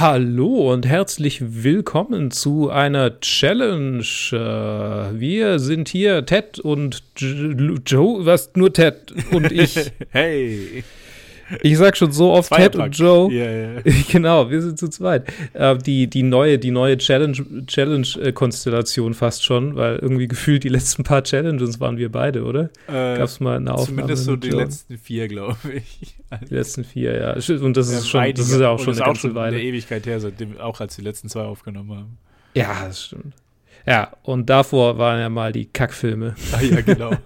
Hallo und herzlich willkommen zu einer Challenge. Äh, Wir sind hier Ted und Joe, was nur Ted und ich. hey. Ich sag schon so oft Ted und. Joe. Ja, ja. Genau, wir sind zu zweit. Äh, die, die neue, die neue Challenge, Challenge-Konstellation fast schon, weil irgendwie gefühlt die letzten paar Challenges waren wir beide, oder? Äh, Gab's mal eine Aufnahme zumindest so die Joe? letzten vier, glaube ich. Die letzten vier, ja. Und das ist Ähm, schon, einige. das ist ja auch schon ist eine auch ganze schon Weile. eine Ewigkeit her, seitdem auch als die letzten zwei aufgenommen haben. Ja, das stimmt. Ja, und davor waren ja mal die Kackfilme. Ah ja, genau.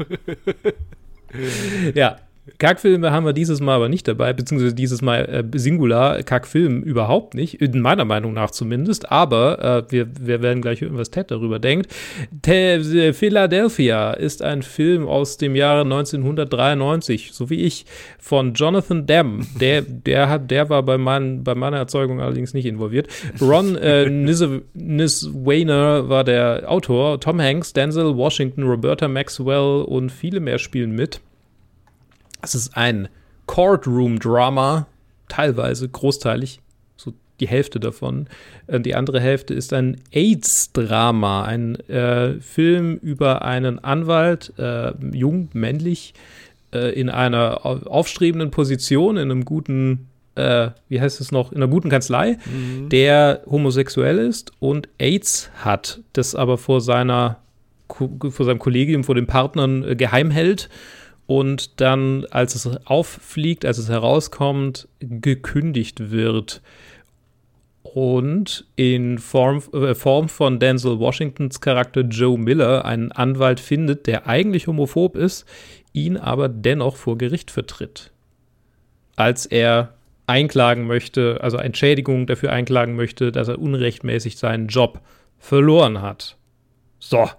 Ja, Kackfilme haben wir dieses Mal aber nicht dabei, beziehungsweise dieses Mal äh, Singular, Kackfilm überhaupt nicht, in meiner Meinung nach zumindest, aber äh, wir, wir werden gleich hören, was Ted darüber denkt. Te äh, Philadelphia ist ein Film aus dem Jahre 1993, so wie ich, von Jonathan Demme. Der, der, hat, der war bei, mein, bei meiner Erzeugung allerdings nicht involviert. Ron äh, Niswainer war der Autor, Tom Hanks, Denzel Washington, Roberta Maxwell und viele mehr spielen mit. Es ist ein Courtroom-Drama, teilweise großteilig, so die Hälfte davon. Äh, Die andere Hälfte ist ein AIDS-Drama, ein äh, Film über einen Anwalt, äh, jung, männlich, äh, in einer au- aufstrebenden Position, in einem guten, äh, wie heißt es noch, in einer guten Kanzlei, der homosexuell ist und AIDS hat, das aber vor seiner vor seinem Kollegium, vor den Partnern äh, geheim hält und dann, als es auffliegt, als es herauskommt, gekündigt wird. Und in Form, äh, Form von Denzel Washingtons Charakter Joe Miller einen Anwalt findet, der eigentlich homophob ist, ihn aber dennoch vor Gericht vertritt. Als er einklagen möchte, also Entschädigung dafür einklagen möchte, dass er unrechtmäßig seinen Job verloren hat. So,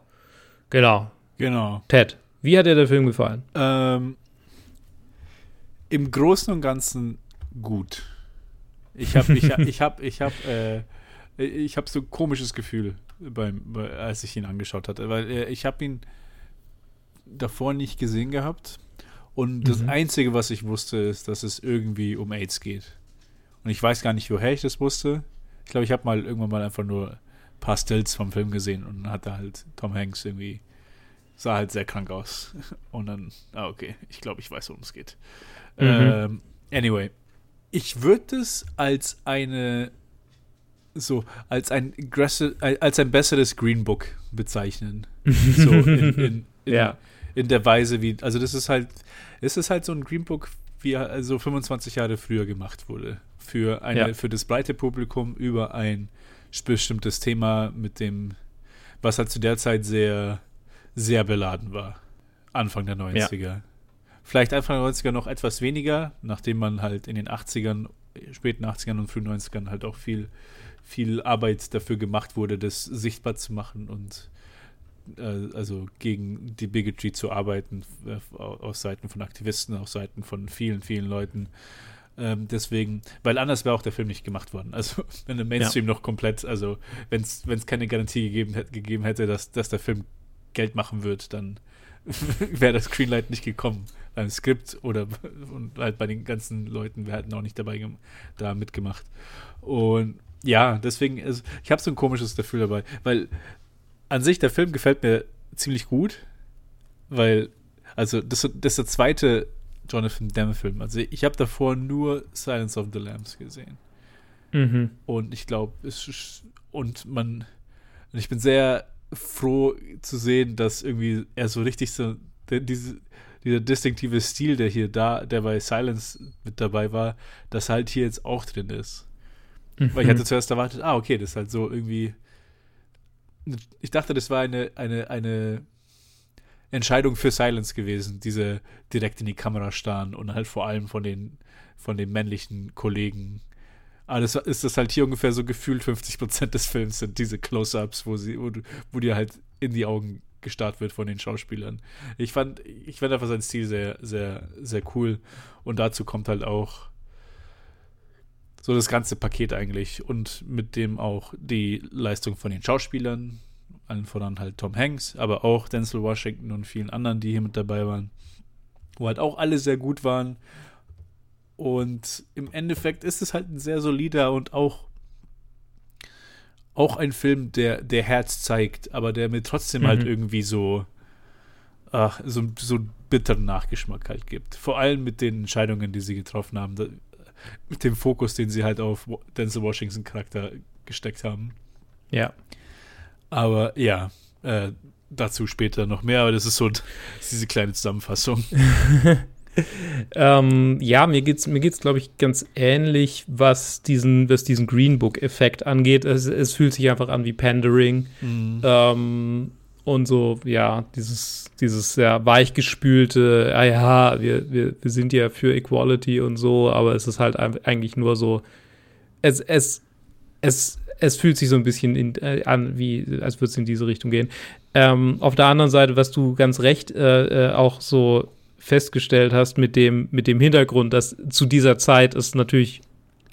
genau. genau. Ted, wie hat dir der Film gefallen? Ähm, Im Großen und Ganzen gut. Ich habe, ich ich habe, ich habe, äh, ich habe so ein komisches Gefühl, beim, bei, als ich ihn angeschaut hatte, weil äh, ich habe ihn davor nicht gesehen gehabt und das Mhm. Einzige, was ich wusste, ist, dass es irgendwie um AIDS geht. Und ich weiß gar nicht, woher ich das wusste. Ich glaube, ich habe mal irgendwann mal einfach nur ein paar Stills vom Film gesehen und hatte halt Tom Hanks irgendwie sah halt sehr krank aus. Und dann, ah, okay, ich glaube, ich weiß, worum es geht. Mhm. Ähm, anyway, ich würde es als eine, so, als ein, aggressive- als ein besseres Green Book bezeichnen. So, in, in, in, Ja. in der Weise, wie, also das ist halt, es ist halt so ein Green Book, wie also 25 Jahre früher gemacht wurde. Für eine, Ja. für das breite Publikum über ein bestimmtes Thema mit dem, was halt zu der Zeit sehr, sehr beladen war. Anfang der 90er. Vielleicht Anfang der 90er noch etwas weniger, nachdem man halt in den 80ern, späten 80ern und frühen 90ern halt auch viel, viel Arbeit dafür gemacht wurde, das sichtbar zu machen und äh, also gegen die Bigotry zu arbeiten, äh, auf Seiten von Aktivisten, auf Seiten von vielen, vielen Leuten. Ähm, deswegen, weil anders wäre auch der Film nicht gemacht worden. Also, wenn der Mainstream noch komplett, also, wenn es keine Garantie gegeben, hätte- gegeben hätte, dass, dass der Film Geld machen wird, dann wäre das Greenlight nicht gekommen. Beim Skript oder und halt bei den ganzen Leuten, wir hätten auch nicht dabei da mitgemacht. Und ja, deswegen, also, ich habe so ein komisches Gefühl dabei, weil an sich der Film gefällt mir ziemlich gut, weil, also das, das ist der zweite Jonathan Demme-Film. Also ich habe davor nur Silence of the Lambs gesehen. Mhm. Und ich glaube, es ist- und man, und ich bin sehr froh zu sehen, dass irgendwie er so richtig so, diese, dieser distinktive Stil, der hier da, der bei Silence mit dabei war, dass halt hier jetzt auch drin ist. Weil ich hatte zuerst erwartet, ah, okay, das ist halt so irgendwie. Ich dachte, das war eine, eine, eine Entscheidung für Silence gewesen, diese direkt in die Kamera starren und halt vor allem von den, von den männlichen Kollegen. Aber das ist das halt hier ungefähr so gefühlt 50% des Films sind diese Close-Ups, wo sie, wo, wo dir halt in die Augen gestarrt wird von den Schauspielern. Ich fand, ich fand einfach seinen Stil sehr, sehr, sehr cool. Und dazu kommt halt auch so das ganze Paket eigentlich und mit dem auch die Leistung von den Schauspielern, allen voran halt Tom Hanks, aber auch Denzel Washington und vielen anderen, die hier mit dabei waren, wo halt auch alle sehr gut waren. Und im Endeffekt ist es halt ein sehr solider und auch auch ein Film, der, der Herz zeigt, aber der mir trotzdem halt mhm. halt irgendwie so, ach, so, so einen bitteren Nachgeschmack halt gibt. Vor allem mit den Entscheidungen, die sie getroffen haben, da, mit dem Fokus, den sie halt auf Denzel Washington Charakter gesteckt haben. Ja. Aber ja, äh, dazu später noch mehr, aber das ist so diese kleine Zusammenfassung. ähm, ja, mir geht's, mir geht's, glaube ich, ganz ähnlich, was diesen, was diesen Green Book-Effekt angeht. Es, es, fühlt sich einfach an wie Pandering. Mhm. Ähm, und so, ja, dieses, dieses sehr weichgespülte, ah ja, wir, wir, wir sind ja für Equality und so, aber es ist halt eigentlich nur so, es, es, es, es fühlt sich so ein bisschen in, äh, an, wie, als würde es in diese Richtung gehen. Ähm, auf der anderen Seite, was du ganz recht äh, äh, auch so festgestellt hast mit dem, mit dem Hintergrund, dass zu dieser Zeit es natürlich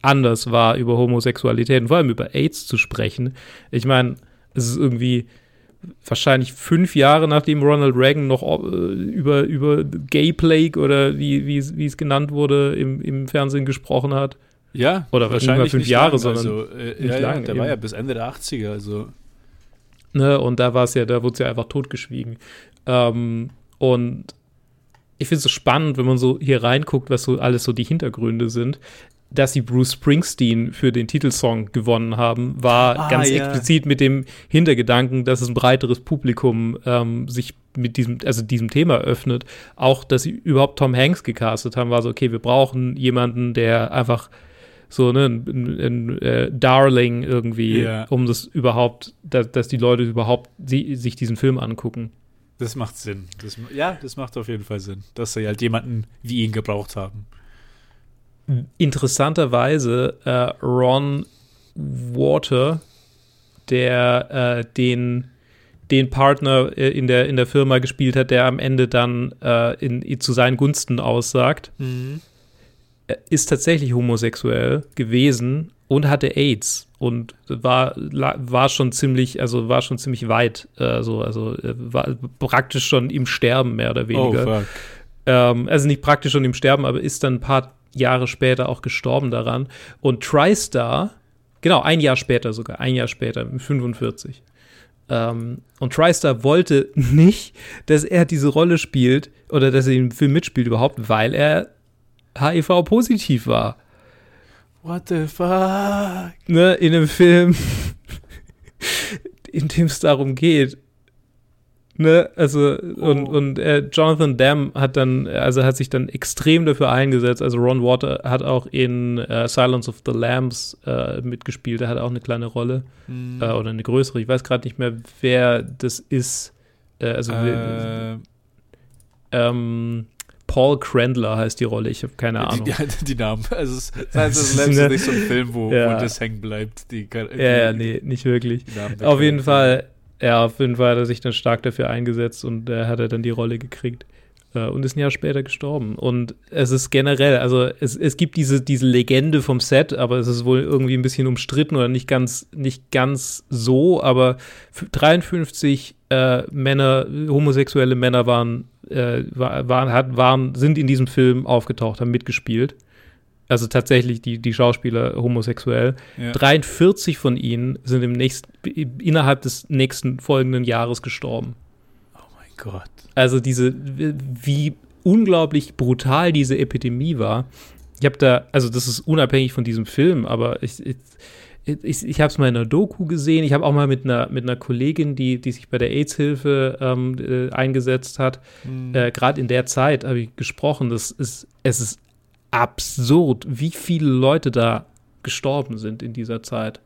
anders war, über Homosexualität und vor allem über AIDS zu sprechen. Ich meine, es ist irgendwie wahrscheinlich fünf Jahre nachdem Ronald Reagan noch äh, über, über Gay Plague oder wie, wie, wie es genannt wurde, im, im Fernsehen gesprochen hat. Ja, oder wahrscheinlich fünf Jahre, lang, sondern also, äh, nicht ja, lang. Ja, der eben. war ja bis Ende der 80er, also. Ne, und da war es ja, da wurde es ja einfach totgeschwiegen. Ähm, und ich finde es so spannend, wenn man so hier reinguckt, was so alles so die Hintergründe sind. Dass sie Bruce Springsteen für den Titelsong gewonnen haben, war ah, ganz ja. explizit mit dem Hintergedanken, dass es ein breiteres Publikum ähm, sich mit diesem, also diesem Thema öffnet. Auch, dass sie überhaupt Tom Hanks gecastet haben, war so, okay, wir brauchen jemanden, der einfach so ne, ein, ein, ein äh, Darling irgendwie, yeah. um das überhaupt, dass, dass die Leute überhaupt sie, sich diesen Film angucken. Das macht Sinn. Das, ja, das macht auf jeden Fall Sinn, dass sie halt jemanden wie ihn gebraucht haben. Interessanterweise äh, Ron Water, der äh, den, den Partner äh, in, der, in der Firma gespielt hat, der am Ende dann äh, in, zu seinen Gunsten aussagt, mhm. ist tatsächlich homosexuell gewesen und hatte AIDS und war, war schon ziemlich, also war schon ziemlich weit, äh, so, also äh, war praktisch schon im Sterben, mehr oder weniger. Oh, fuck. Ähm, also nicht praktisch schon im Sterben, aber ist dann ein paar Jahre später auch gestorben daran. Und TriStar, genau, ein Jahr später sogar, ein Jahr später, 45. Ähm, und TriStar wollte nicht, dass er diese Rolle spielt oder dass er den Film mitspielt überhaupt, weil er HIV-positiv war. What the fuck? Ne, in einem Film, in dem es darum geht. Ne, also, oh. und, und äh, Jonathan Demme hat dann, also hat sich dann extrem dafür eingesetzt. Also Ron Water hat auch in äh, Silence of the Lambs äh, mitgespielt, er hat auch eine kleine Rolle. Mhm. oder eine größere. Ich weiß gerade nicht mehr, wer das ist. Äh, also, äh. ähm, Paul Crandler heißt die Rolle, ich habe keine Ahnung. Die, die, die, Namen. Also es das ist nicht so ein Film, wo, ja. wo das hängen bleibt. Die, ja, ja, nee, nicht wirklich. Auf jeden Fall, ja, auf jeden Fall hat er sich dann stark dafür eingesetzt und er hat er dann die Rolle gekriegt äh, und ist ein Jahr später gestorben. Und es ist generell, also es, es gibt diese, diese Legende vom Set, aber es ist wohl irgendwie ein bisschen umstritten oder nicht ganz, nicht ganz so, aber 53 äh, Männer, homosexuelle Männer waren äh, waren, hat, waren, sind in diesem Film aufgetaucht, haben mitgespielt. Also tatsächlich die, die Schauspieler homosexuell. Ja. 43 von ihnen sind im nächsten, innerhalb des nächsten folgenden Jahres gestorben. Gott. Also diese, wie unglaublich brutal diese Epidemie war. Ich habe da, also das ist unabhängig von diesem Film, aber ich, ich ich, ich habe es mal in einer Doku gesehen. Ich habe auch mal mit einer, mit einer Kollegin, die, die sich bei der AIDS-Hilfe ähm, äh, eingesetzt hat, mhm. äh, gerade in der Zeit habe ich gesprochen. Das ist, es ist absurd, wie viele Leute da gestorben sind in dieser Zeit.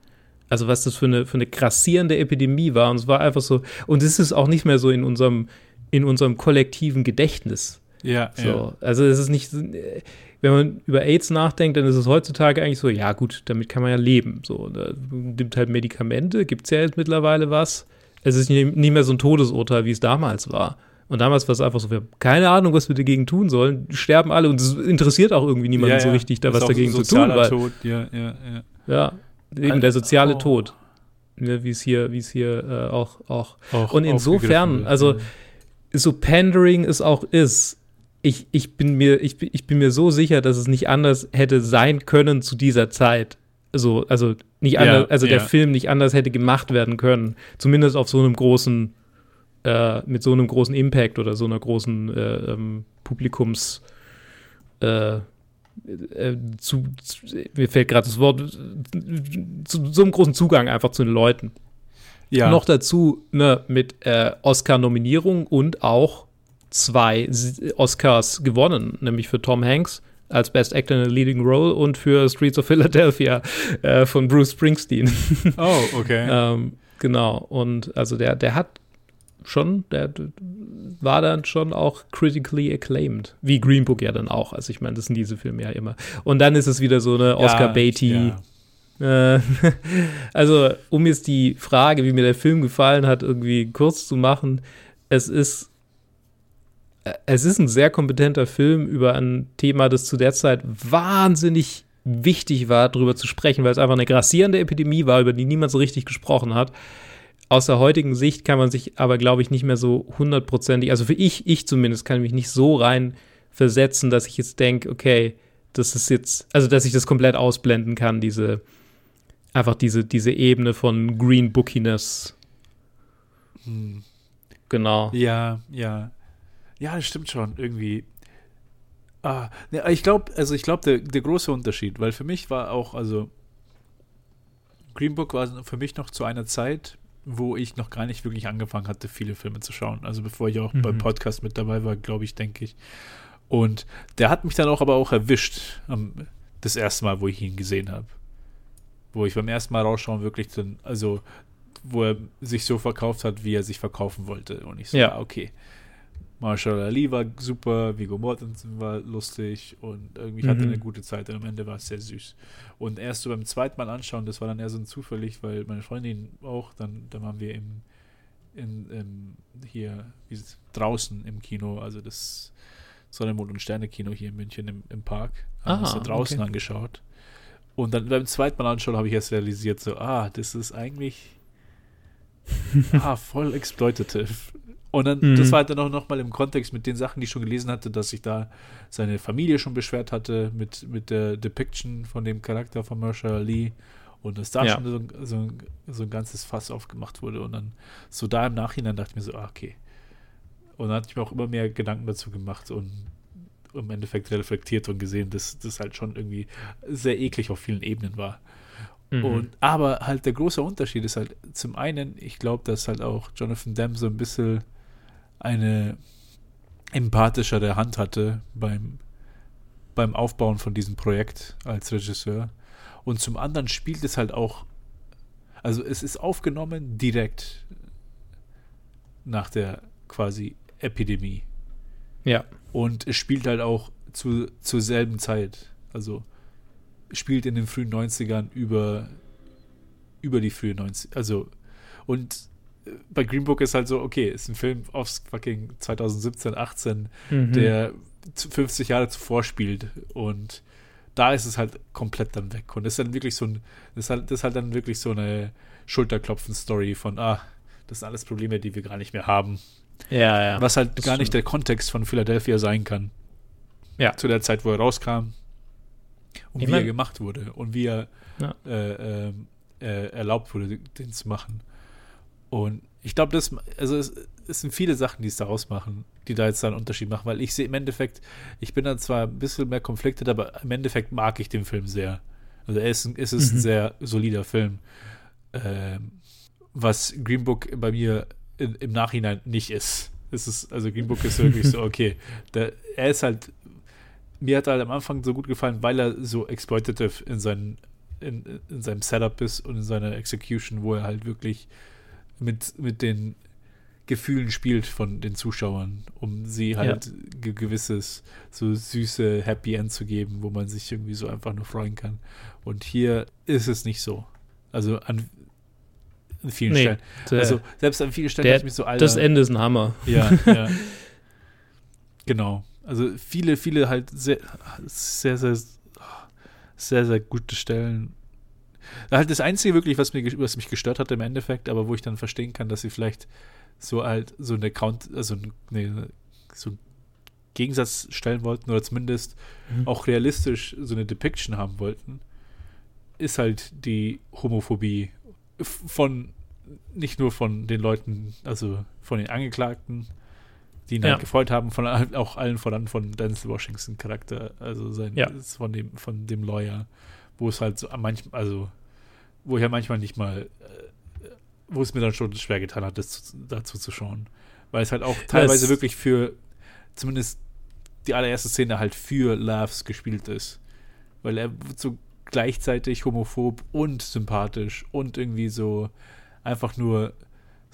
Also was das für eine, für eine grassierende Epidemie war. Und es war einfach so, und es ist auch nicht mehr so in unserem, in unserem kollektiven Gedächtnis. Ja, so. ja. Also es ist nicht, wenn man über AIDS nachdenkt, dann ist es heutzutage eigentlich so, ja gut, damit kann man ja leben. So, da gibt halt Medikamente, gibt es ja jetzt mittlerweile was. Es ist nicht mehr so ein Todesurteil, wie es damals war. Und damals war es einfach so, wir haben keine Ahnung, was wir dagegen tun sollen. Sterben alle und es interessiert auch irgendwie niemanden ja, so richtig, da was dagegen zu tun. Weil, Tod. Ja, ja, ja. ja, eben der soziale oh. Tod. Ja, wie es hier, wie es hier äh, auch, auch. auch. Und insofern, also so Pandering es auch ist, ich, ich, bin mir, ich, ich bin mir so sicher, dass es nicht anders hätte sein können zu dieser Zeit. so, also nicht anders, also der Film nicht anders hätte gemacht werden können. Zumindest auf so einem großen, äh, mit so einem großen Impact oder so einer großen äh, ähm, Publikums äh, äh, zu, zu, mir fällt gerade das Wort, zu so einem großen Zugang einfach zu den Leuten. Ja. Noch dazu ne, mit äh, Oscar-Nominierung und auch zwei Oscars gewonnen, nämlich für Tom Hanks als Best Actor in a Leading Role und für Streets of Philadelphia äh, von Bruce Springsteen. Oh, okay. ähm, genau. Und also der, der hat schon, der war dann schon auch critically acclaimed. Wie Green Book ja dann auch. Also ich meine, das sind diese Filme ja immer. Und dann ist es wieder so eine Oscar Beatty. Ja. Äh, also, um jetzt die Frage, wie mir der Film gefallen hat, irgendwie kurz zu machen, es ist es ist ein sehr kompetenter Film über ein Thema, das zu der Zeit wahnsinnig wichtig war, darüber zu sprechen, weil es einfach eine grassierende Epidemie war, über die niemand so richtig gesprochen hat. Aus der heutigen Sicht kann man sich aber, glaube ich, nicht mehr so hundertprozentig, also für ich, ich zumindest, kann mich nicht so rein versetzen, dass ich jetzt denke, okay, das ist jetzt, also dass ich das komplett ausblenden kann, diese, einfach diese, diese Ebene von Green Bookiness. Hm. Genau. Ja, ja. Ja, das stimmt schon, irgendwie. Ah, ne, ich glaube, also ich glaube, der, der große Unterschied, weil für mich war auch, also Green Book war für mich noch zu einer Zeit, wo ich noch gar nicht wirklich angefangen hatte, viele Filme zu schauen. Also bevor ich auch mhm. beim Podcast mit dabei war, glaube ich, denke ich. Und der hat mich dann auch aber auch erwischt, um, das erste Mal, wo ich ihn gesehen habe. Wo ich beim ersten Mal rausschauen wirklich dann, also wo er sich so verkauft hat, wie er sich verkaufen wollte. Und ich so, ja, ah, okay. Marshall Ali war super, Vigo Mortensen war lustig und irgendwie mhm. hatte eine gute Zeit und am Ende war es sehr süß. Und erst so beim zweiten Mal anschauen, das war dann eher so ein zufällig, weil meine Freundin auch, dann, dann waren wir im, in, im, hier draußen im Kino, also das Sonne, Mond und Sterne Kino hier in München im, im Park, haben uns da draußen okay. angeschaut. Und dann beim zweiten Mal anschauen habe ich erst realisiert, so, ah, das ist eigentlich ah, voll exploitative. Und dann, mhm. das war halt dann auch nochmal im Kontext mit den Sachen, die ich schon gelesen hatte, dass sich da seine Familie schon beschwert hatte mit, mit der Depiction von dem Charakter von Marshall Lee und dass da ja. schon so, so, so, ein ganzes Fass aufgemacht wurde. Und dann so da im Nachhinein dachte ich mir so, ah, okay. Und dann hatte ich mir auch immer mehr Gedanken dazu gemacht und im Endeffekt reflektiert und gesehen, dass das halt schon irgendwie sehr eklig auf vielen Ebenen war. Mhm. Und, aber halt der große Unterschied ist halt zum einen, ich glaube, dass halt auch Jonathan Demme so ein bisschen eine empathischere Hand hatte beim, beim Aufbauen von diesem Projekt als Regisseur. Und zum anderen spielt es halt auch, also es ist aufgenommen direkt nach der quasi Epidemie. Ja. Und es spielt halt auch zu, zur selben Zeit. Also spielt in den frühen 90ern über, über die frühen 90 Also, und bei Green Book ist halt so, okay, ist ein Film aus fucking 2017, 18, mhm. der 50 Jahre zuvor spielt und da ist es halt komplett dann weg und das ist dann wirklich so ein, das ist halt, das ist halt dann wirklich so eine Schulterklopfen-Story von, ah, das sind alles Probleme, die wir gar nicht mehr haben. Ja, ja. Was halt gar nicht der Kontext von Philadelphia sein kann. Ja. Zu der Zeit, wo er rauskam und ich wie mein, er gemacht wurde und wie er ja. äh, äh, erlaubt wurde, den zu machen. Und ich glaube, das, also es, es, sind viele Sachen, die es daraus machen, die da jetzt einen Unterschied machen, weil ich sehe im Endeffekt, ich bin dann zwar ein bisschen mehr konfliktet, aber im Endeffekt mag ich den Film sehr. Also ist, es ist mhm. ein sehr solider Film. Ähm, was Green Book bei mir in, im Nachhinein nicht ist. Es ist, also Green Book ist wirklich so, okay, der, er ist halt, mir hat er halt am Anfang so gut gefallen, weil er so exploitative in, seinen, in, in seinem Setup ist und in seiner Execution, wo er halt wirklich mit, mit den Gefühlen spielt von den Zuschauern, um sie halt ja. gewisses, so süße Happy End zu geben, wo man sich irgendwie so einfach nur freuen kann. Und hier ist es nicht so. Also an, an vielen nee, Stellen. Der, also selbst an vielen Stellen der, ich mich so, Alter. Das Ende ist ein Hammer. Ja, ja. genau. Also viele, viele halt sehr, sehr, sehr, sehr, sehr gute Stellen Halt das Einzige wirklich, was, mir, was mich gestört hat im Endeffekt, aber wo ich dann verstehen kann, dass sie vielleicht so halt so eine Count, also eine, so einen Gegensatz stellen wollten oder zumindest mhm. auch realistisch so eine Depiction haben wollten, ist halt die Homophobie von nicht nur von den Leuten, also von den Angeklagten, die ihn halt ja. halt gefreut haben, von auch allen voran von Denzel Washington Charakter, also sein ja. von dem von dem Lawyer, wo es halt so manchmal, also wo ich ja manchmal nicht mal, äh, wo es mir dann schon schwer getan hat, das dazu zu schauen, weil es halt auch teilweise das wirklich für zumindest die allererste Szene halt für Loves gespielt ist, weil er so gleichzeitig homophob und sympathisch und irgendwie so einfach nur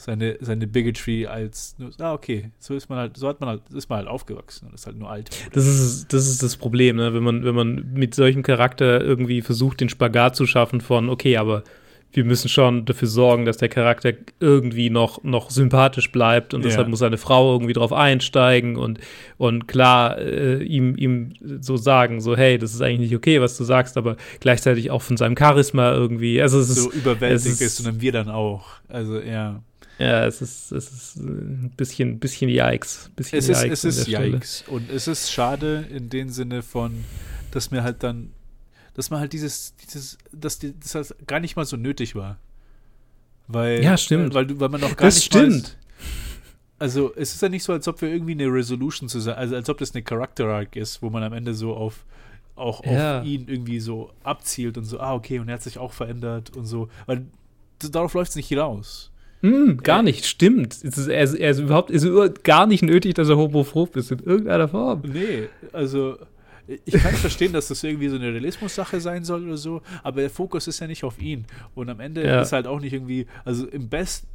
seine, seine Bigotry als, ah, okay, so ist man halt, so hat man halt, ist man halt aufgewachsen und ist halt nur alt. Das ist, das ist das Problem, ne? wenn man, wenn man mit solchem Charakter irgendwie versucht, den Spagat zu schaffen von, okay, aber wir müssen schon dafür sorgen, dass der Charakter irgendwie noch, noch sympathisch bleibt und ja. deshalb muss seine Frau irgendwie drauf einsteigen und, und klar äh, ihm, ihm so sagen, so hey, das ist eigentlich nicht okay, was du sagst, aber gleichzeitig auch von seinem Charisma irgendwie. Also es so ist, überwältigt ist und dann wir dann auch. Also ja. Ja, es ist, es ist ein bisschen, bisschen Yikes. Bisschen es ist, Yikes es ist Yikes. Und es ist schade in dem Sinne von, dass mir halt dann dass man halt dieses, dieses, dass die, das halt gar nicht mal so nötig war. Weil, ja, stimmt. Weil, weil man noch gar das nicht stimmt. Weiß, also es ist ja nicht so, als ob wir irgendwie eine Resolution zusammen, also als ob das eine Character Arc ist, wo man am Ende so auf auch ja. auf ihn irgendwie so abzielt und so, ah, okay, und er hat sich auch verändert und so. Weil darauf läuft es nicht hinaus. Mm, gar nicht, stimmt. Es ist, er, ist, er ist überhaupt ist gar nicht nötig, dass er homophob ist in irgendeiner Form. Nee, also ich kann verstehen, dass das irgendwie so eine Realismus-Sache sein soll oder so, aber der Fokus ist ja nicht auf ihn. Und am Ende ja. ist halt auch nicht irgendwie, also im, Best,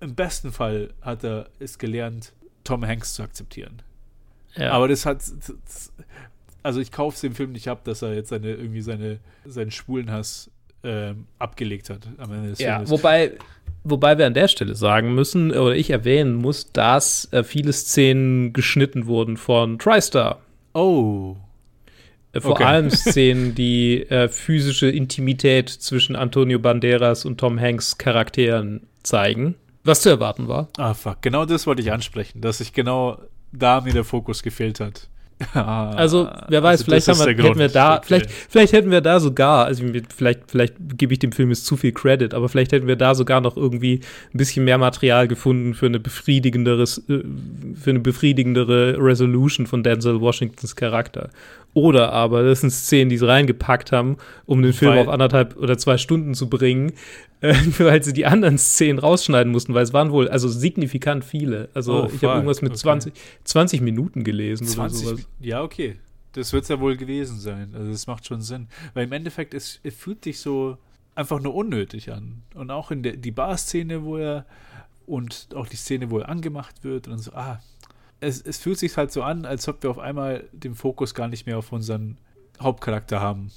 im besten Fall hat er es gelernt, Tom Hanks zu akzeptieren. Ja. Aber das hat, das, also ich kaufe es dem Film nicht ab, dass er jetzt seine, irgendwie seine, seinen Schwulenhass ähm, abgelegt hat am Ende des ja, Films. Wobei, wobei wir an der Stelle sagen müssen, oder ich erwähnen muss, dass äh, viele Szenen geschnitten wurden von TriStar. Oh. Äh, vor okay. allem Szenen, die äh, physische Intimität zwischen Antonio Banderas und Tom Hanks Charakteren zeigen. Was zu erwarten war. Ah, fuck. Genau das wollte ich ansprechen, dass sich genau da mir der Fokus gefehlt hat. Also, wer weiß, also vielleicht, wir, hätten wir da, okay. vielleicht, vielleicht hätten wir da sogar, also vielleicht, vielleicht gebe ich dem Film jetzt zu viel Credit, aber vielleicht hätten wir da sogar noch irgendwie ein bisschen mehr Material gefunden für eine befriedigendere, äh, für eine befriedigendere Resolution von Denzel Washingtons Charakter. Oder aber, das sind Szenen, die sie reingepackt haben, um den Film weil, auf anderthalb oder zwei Stunden zu bringen, äh, weil sie die anderen Szenen rausschneiden mussten, weil es waren wohl also signifikant viele. Also oh, ich habe irgendwas mit okay. 20, 20 Minuten gelesen 20, oder sowas. Ja, okay. Das wird es ja wohl gewesen sein. Also das macht schon Sinn. Weil im Endeffekt, es, es fühlt sich so einfach nur unnötig an. Und auch in der die Bar-Szene, wo er und auch die Szene, wo er angemacht wird und so, ah, es, es fühlt sich halt so an, als ob wir auf einmal den Fokus gar nicht mehr auf unseren Hauptcharakter haben,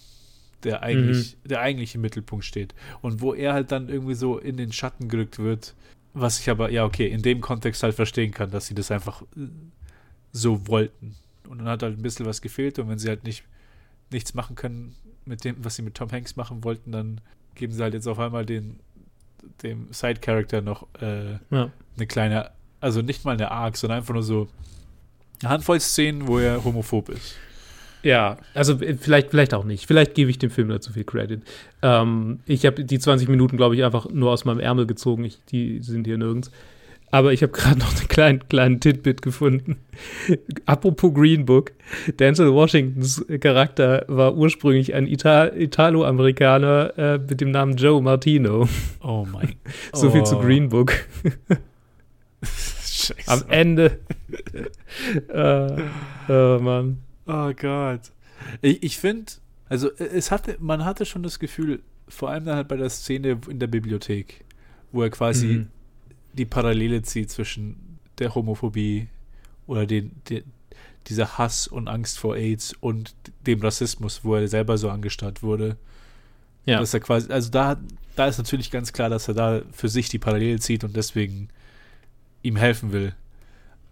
der eigentlich, mhm. der eigentlich im Mittelpunkt steht. Und wo er halt dann irgendwie so in den Schatten gerückt wird, was ich aber, ja, okay, in dem Kontext halt verstehen kann, dass sie das einfach so wollten. Und dann hat halt ein bisschen was gefehlt und wenn sie halt nicht nichts machen können mit dem, was sie mit Tom Hanks machen wollten, dann geben sie halt jetzt auf einmal den dem Side-Character noch äh, ja. eine kleine also nicht mal eine Arc, sondern einfach nur so eine Handvoll Szenen, wo er homophob ist. Ja, also äh, vielleicht, vielleicht auch nicht. Vielleicht gebe ich dem Film dazu viel Credit. Ähm, ich habe die 20 Minuten, glaube ich, einfach nur aus meinem Ärmel gezogen. Ich, die sind hier nirgends. Aber ich habe gerade noch einen kleinen, kleinen Titbit gefunden. Apropos Green Book. Denzel Washingtons Charakter war ursprünglich ein Ita Italo-Amerikaner äh, mit dem Namen Joe Martino. Oh mein Gott. so viel zu Green Book. Scheiße. Am Ende. äh, oh Mann. Oh Gott. Ich, ich finde, also es hatte, man hatte schon das Gefühl, vor allem dann halt bei der Szene in der Bibliothek, wo er quasi mhm. die Parallele zieht zwischen der Homophobie oder den, den, dieser Hass und Angst vor AIDS und dem Rassismus, wo er selber so angestarrt wurde. Ja. Dass er quasi, also da, da ist natürlich ganz klar, dass er da für sich die Parallele zieht und deswegen ihm helfen will.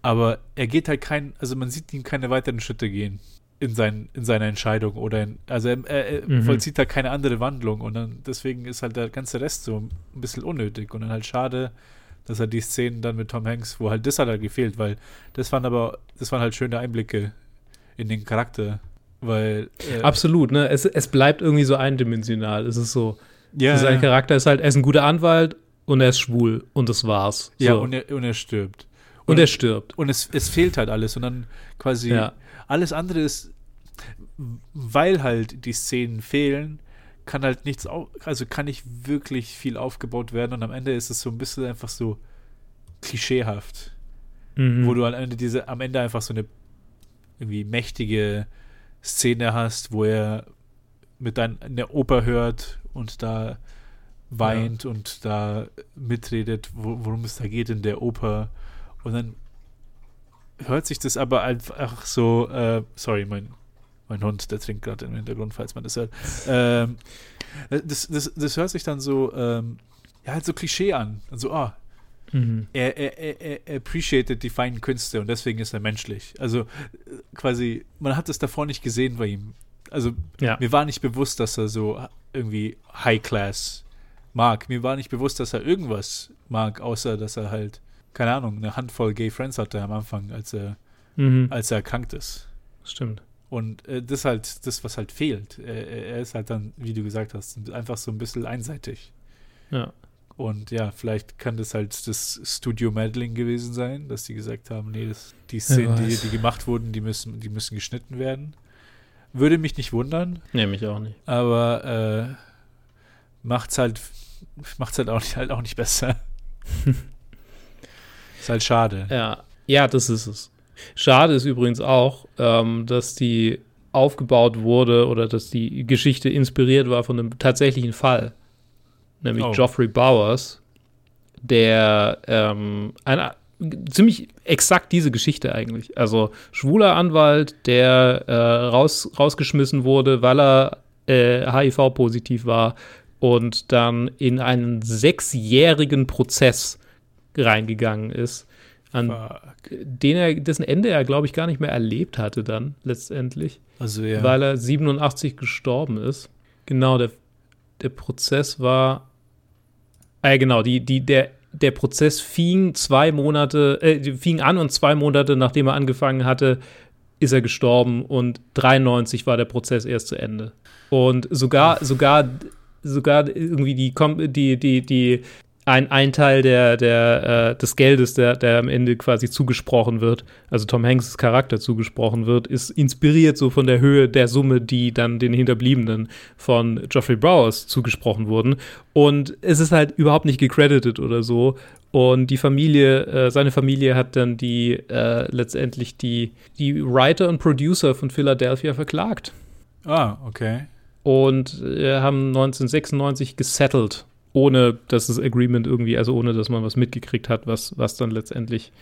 Aber er geht halt kein, also man sieht ihm keine weiteren Schritte gehen in, sein, in seiner Entscheidung oder in, also er, er mhm. vollzieht da keine andere Wandlung und dann deswegen ist halt der ganze Rest so ein bisschen unnötig und dann halt schade, dass er die Szenen dann mit Tom Hanks, wo halt das hat halt gefehlt, weil das waren aber, das waren halt schöne Einblicke in den Charakter, Weil. Äh, Absolut, ne? Es, es bleibt irgendwie so eindimensional. Es ist so. Ja, sein Charakter ist halt, er ist ein guter Anwalt und er ist schwul und das war's. So. Ja, und er, und er stirbt. Und, und er stirbt. Und es, es fehlt halt alles und dann quasi ja. alles andere ist, weil halt die Szenen fehlen, kann halt nichts, also kann nicht wirklich viel aufgebaut werden und am Ende ist es so ein bisschen einfach so klischeehaft. Mhm. Wo du am Ende diese, am Ende einfach so eine irgendwie mächtige Szene hast, wo er mit dein, der Oper hört und da weint ja. und da mitredet, wo, worum es da geht in der Oper. Und dann hört sich das aber einfach so, äh, sorry, mein, mein Hund, der trinkt gerade im Hintergrund, falls man das hört. Ähm, das, das, das hört sich dann so, ähm, ja, halt so Klischee an. Also, ah, Mhm. Er, er, er, er appreciated die feinen Künste und deswegen ist er menschlich. Also quasi, man hat es davor nicht gesehen bei ihm. Also ja. mir war nicht bewusst, dass er so irgendwie High Class mag. Mir war nicht bewusst, dass er irgendwas mag, außer dass er halt, keine Ahnung, eine Handvoll Gay Friends hatte am Anfang, als er, mhm. als er erkrankt ist. Stimmt. Und äh, das ist halt das, was halt fehlt. Er, er ist halt dann, wie du gesagt hast, einfach so ein bisschen einseitig. Ja. Und ja, vielleicht kann das halt das Studio Meddling gewesen sein, dass die gesagt haben, nee, das, die Szenen, die, die gemacht wurden, die müssen, die müssen geschnitten werden. Würde mich nicht wundern. Nee, mich auch nicht. Aber äh, macht's halt, macht's halt auch nicht, halt auch nicht besser. ist halt schade. Ja, ja, das ist es. Schade ist übrigens auch, ähm, dass die aufgebaut wurde oder dass die Geschichte inspiriert war von einem tatsächlichen Fall nämlich oh. Geoffrey Bowers, der ähm, eine, ziemlich exakt diese Geschichte eigentlich. Also schwuler Anwalt, der äh, raus, rausgeschmissen wurde, weil er äh, HIV-positiv war und dann in einen sechsjährigen Prozess reingegangen ist, an den er, dessen Ende er, glaube ich, gar nicht mehr erlebt hatte dann letztendlich. Also ja. Weil er 87 gestorben ist. Genau, der, der Prozess war äh, genau, die, die, der, der Prozess fing zwei Monate, äh, fing an und zwei Monate, nachdem er angefangen hatte, ist er gestorben und 93 war der Prozess erst zu Ende. Und sogar, sogar, sogar irgendwie die, die, die, die ein, ein Teil der, der, äh, des Geldes, der, der am Ende quasi zugesprochen wird, also Tom Hanks' Charakter zugesprochen wird, ist inspiriert so von der Höhe der Summe, die dann den Hinterbliebenen von Geoffrey Browers zugesprochen wurden. Und es ist halt überhaupt nicht gecredited oder so. Und die Familie, äh, seine Familie hat dann die äh, letztendlich die, die Writer und Producer von Philadelphia verklagt. Ah, okay. Und äh, haben 1996 gesettelt ohne dass das Agreement irgendwie, also ohne dass man was mitgekriegt hat, was, was dann letztendlich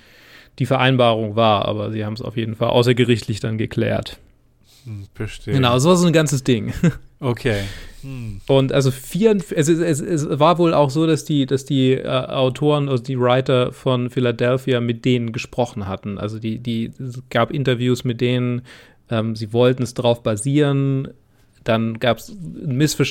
die Vereinbarung war. Aber sie haben es auf jeden Fall außergerichtlich dann geklärt. Hm, verstehe. Genau, so war so ein ganzes Ding. Okay. Hm. Und also vier, es, es, es, war wohl auch so, dass die, dass die äh, Autoren, also die Writer von Philadelphia mit denen gesprochen hatten. Also die, die, es gab Interviews mit denen, ähm, sie wollten es darauf basieren, dann gab es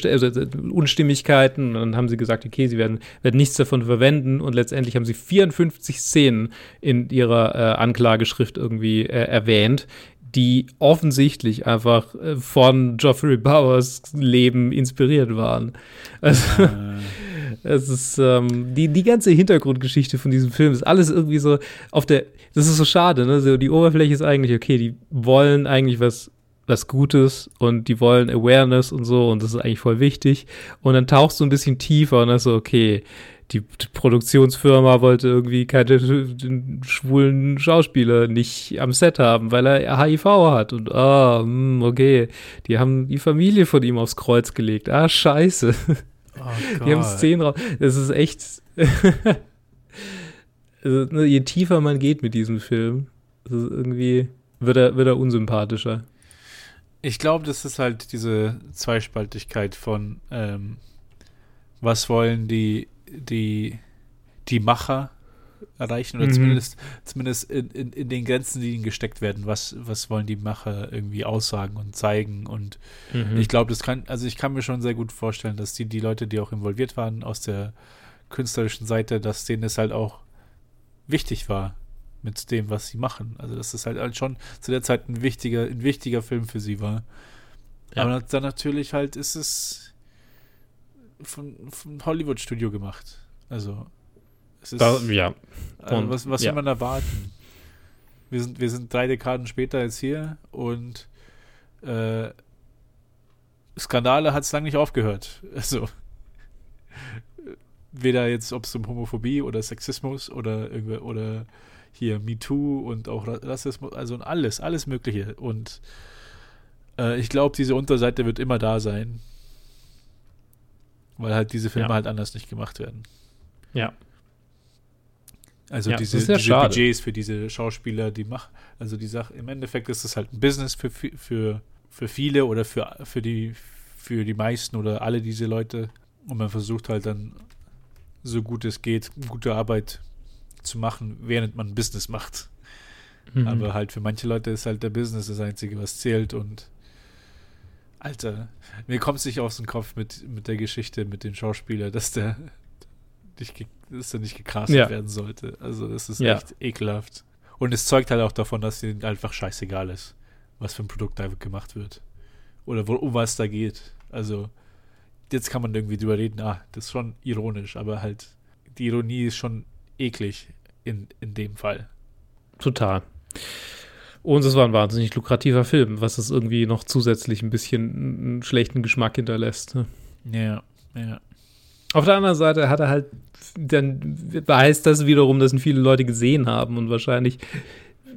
also Unstimmigkeiten. Und dann haben sie gesagt, okay, sie werden, werden nichts davon verwenden. Und letztendlich haben sie 54 Szenen in ihrer äh, Anklageschrift irgendwie äh, erwähnt, die offensichtlich einfach äh, von Geoffrey Bowers Leben inspiriert waren. Also, ah. es ist ähm, die, die ganze Hintergrundgeschichte von diesem Film ist alles irgendwie so auf der, das ist so schade, ne? So, die Oberfläche ist eigentlich, okay, die wollen eigentlich was was Gutes und die wollen Awareness und so und das ist eigentlich voll wichtig. Und dann tauchst du ein bisschen tiefer und dann so, okay, die Produktionsfirma wollte irgendwie keine schwulen Schauspieler nicht am Set haben, weil er HIV hat. Und ah, oh, okay, die haben die Familie von ihm aufs Kreuz gelegt. Ah, scheiße. Oh die haben Szenen raus. Das ist echt. also, ne, je tiefer man geht mit diesem Film, irgendwie wird er, wird er unsympathischer. Ich glaube, das ist halt diese Zweispaltigkeit von ähm, was wollen die, die, die Macher erreichen oder mhm. zumindest, zumindest in, in, in, den Grenzen, die ihnen gesteckt werden, was, was wollen die Macher irgendwie aussagen und zeigen und mhm. ich glaube, das kann, also ich kann mir schon sehr gut vorstellen, dass die, die Leute, die auch involviert waren aus der künstlerischen Seite, dass denen es halt auch wichtig war, mit dem, was sie machen. Also, dass das halt, halt schon zu der Zeit ein wichtiger, ein wichtiger Film für sie war. Ja. Aber dann natürlich halt ist es von, von Hollywood-Studio gemacht. Also, es ist. Da, ja. Also was was ja. will man erwarten? Wir sind, wir sind drei Dekaden später jetzt hier und äh, Skandale hat es lange nicht aufgehört. Also weder jetzt, ob es um Homophobie oder Sexismus oder oder hier MeToo und auch Rassismus, also alles, alles Mögliche. Und äh, ich glaube, diese Unterseite wird immer da sein. Weil halt diese Filme ja. halt anders nicht gemacht werden. Ja. Also ja, diese, diese Budgets für diese Schauspieler, die machen, also die Sache, im Endeffekt ist es halt ein Business für, für, für viele oder für, für, die, für die meisten oder alle diese Leute. Und man versucht halt dann, so gut es geht, gute Arbeit zu machen, während man Business macht. Mhm. Aber halt für manche Leute ist halt der Business das Einzige, was zählt und Alter, mir kommt es nicht aus dem Kopf mit, mit der Geschichte mit dem Schauspieler, dass der nicht, dass er nicht gecastet ja. werden sollte. Also das ist ja. echt ekelhaft. Und es zeugt halt auch davon, dass ihnen einfach scheißegal ist, was für ein Produkt da gemacht wird. Oder wo, um was da geht. Also jetzt kann man irgendwie drüber reden, ah, das ist schon ironisch, aber halt die Ironie ist schon eklig in, in dem Fall. Total. Und es war ein wahnsinnig lukrativer Film, was es irgendwie noch zusätzlich ein bisschen einen schlechten Geschmack hinterlässt. Ne? Ja, ja. Auf der anderen Seite hat er halt, dann heißt das wiederum, dass ihn viele Leute gesehen haben und wahrscheinlich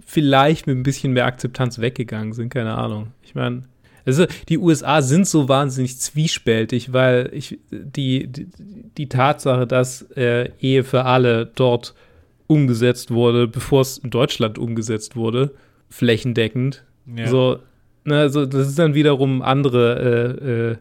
vielleicht mit ein bisschen mehr Akzeptanz weggegangen sind, keine Ahnung. Ich meine, also die USA sind so wahnsinnig zwiespältig, weil ich die, die, die Tatsache, dass äh, Ehe für alle dort umgesetzt wurde, bevor es in Deutschland umgesetzt wurde, flächendeckend. Ja. So, ne, also das ist dann wiederum andere,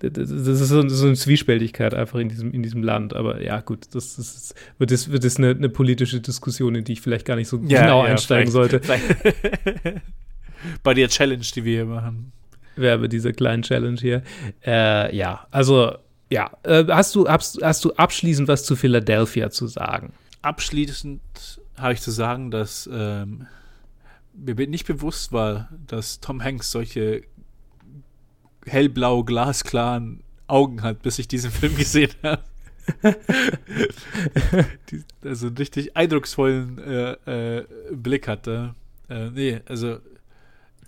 äh, äh, das ist so, so, eine Zwiespältigkeit einfach in diesem, in diesem Land. Aber ja, gut, das, das wird das, wird das eine, eine, politische Diskussion, in die ich vielleicht gar nicht so ja, genau ja, einsteigen sollte. Bei der Challenge, die wir hier machen. Werbe dieser kleinen Challenge hier. Äh, ja, also ja, äh, hast du hast, hast du abschließend was zu Philadelphia zu sagen? Abschließend habe ich zu sagen, dass ähm, mir nicht bewusst war, dass Tom Hanks solche hellblau, glasklaren Augen hat, bis ich diesen Film gesehen habe. also einen richtig eindrucksvollen äh, äh, Blick hatte. Äh, nee, also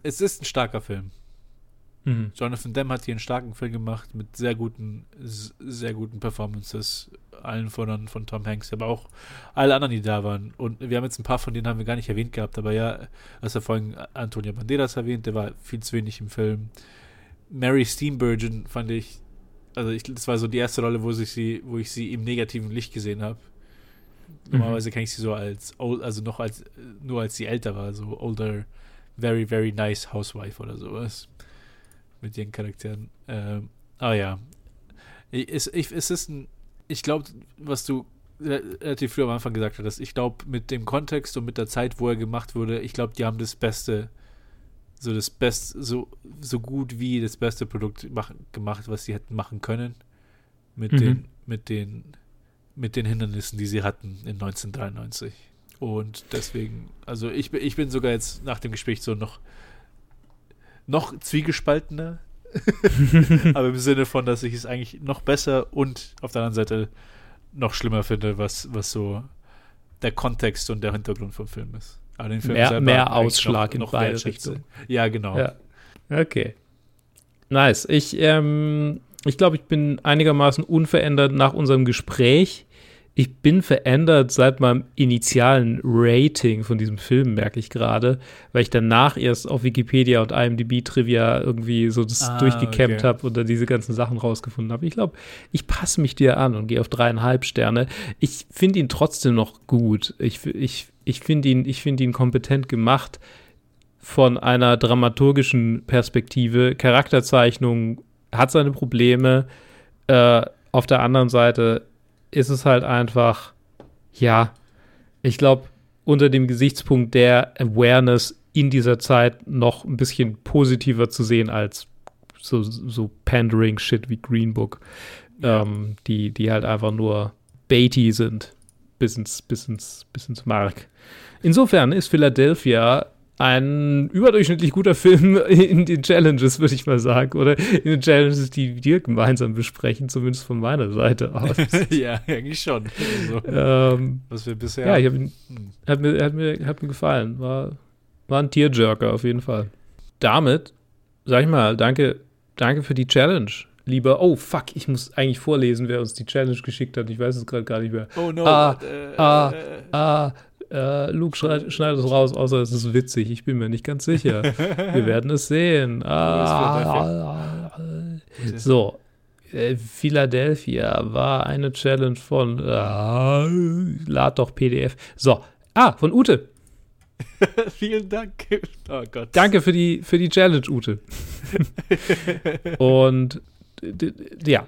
es ist ein starker Film. Mhm. Jonathan Demme hat hier einen starken Film gemacht mit sehr guten, sehr guten Performances. Allen voran von Tom Hanks, aber auch alle anderen, die da waren. Und wir haben jetzt ein paar von denen haben wir gar nicht erwähnt gehabt, aber ja, als er vorhin Antonio Banderas erwähnt, der war viel zu wenig im Film. Mary Steenburgen fand ich, also ich, das war so die erste Rolle, wo ich sie, wo ich sie im negativen Licht gesehen habe. Mhm. Normalerweise kenne ich sie so als old, also noch als nur als sie älter war, so older, very, very nice housewife oder sowas. Mit ihren Charakteren. Ähm, ah ja. Es, ich, es ist ein, ich glaube, was du relativ früh am Anfang gesagt hattest, ich glaube, mit dem Kontext und mit der Zeit, wo er gemacht wurde, ich glaube, die haben das Beste so das Beste, so, so gut wie das beste Produkt mach, gemacht, was sie hätten machen können. Mit mhm. den, mit den, mit den Hindernissen, die sie hatten in 1993. Und deswegen, also ich, ich bin sogar jetzt nach dem Gespräch so noch, noch zwiegespaltener. aber im Sinne von, dass ich es eigentlich noch besser und auf der anderen Seite noch schlimmer finde, was, was so der Kontext und der Hintergrund vom Film ist. Aber den Film mehr, mehr Ausschlag noch, in beide Richtungen. Ja, genau. Ja. Okay. Nice. Ich, ähm, ich glaube, ich bin einigermaßen unverändert nach unserem Gespräch. Ich bin verändert seit meinem initialen Rating von diesem Film, merke ich gerade, weil ich danach erst auf Wikipedia und IMDb-Trivia irgendwie so das ah, durchgekämmt okay. habe und dann diese ganzen Sachen rausgefunden habe. Ich glaube, ich passe mich dir an und gehe auf dreieinhalb Sterne. Ich finde ihn trotzdem noch gut. Ich, ich ich finde ihn, ich ihn kompetent gemacht von einer dramaturgischen Perspektive. Charakterzeichnung hat seine Probleme. Äh, auf der anderen Seite ist es halt einfach, ja, ich glaube, unter dem Gesichtspunkt der Awareness in dieser Zeit noch ein bisschen positiver zu sehen als so, so Pandering-Shit wie Green Book, ja. ähm, die, die halt einfach nur Beatty sind bis ins, bis ins, bis ins Mark. Insofern ist Philadelphia ein überdurchschnittlich guter Film in den Challenges, würde ich mal sagen. Oder in den Challenges, die wir gemeinsam besprechen, zumindest von meiner Seite aus. ja, eigentlich schon. Also, ähm, was wir bisher. Ja, ich hab ihn, hm. hat, mir, hat, mir, hat mir gefallen. War, war ein Tierjerker auf jeden Fall. Damit, sag ich mal, danke, danke für die Challenge. Lieber, oh fuck, ich muss eigentlich vorlesen, wer uns die Challenge geschickt hat. Ich weiß es gerade gar nicht mehr. Oh no. Ah, uh, ah, ah, äh, Luke schneidet, schneidet es raus, außer es ist witzig. Ich bin mir nicht ganz sicher. Wir werden es sehen. Ah, so. Äh, Philadelphia war eine Challenge von äh, lad doch PDF. So. Ah, von Ute. Vielen Dank. Oh Gott. Danke für die, für die Challenge, Ute. Und ja,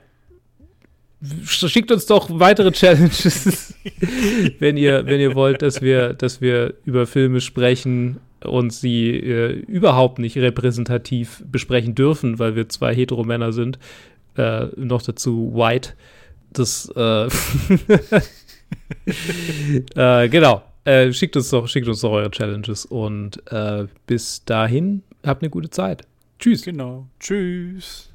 schickt uns doch weitere Challenges, wenn ihr, wenn ihr wollt, dass wir, dass wir über Filme sprechen und sie äh, überhaupt nicht repräsentativ besprechen dürfen, weil wir zwei Heteromänner sind. Äh, noch dazu white. Das äh, äh genau. Äh, schickt uns doch, schickt uns doch eure Challenges und äh, bis dahin habt eine gute Zeit. Tschüss. Genau. Tschüss.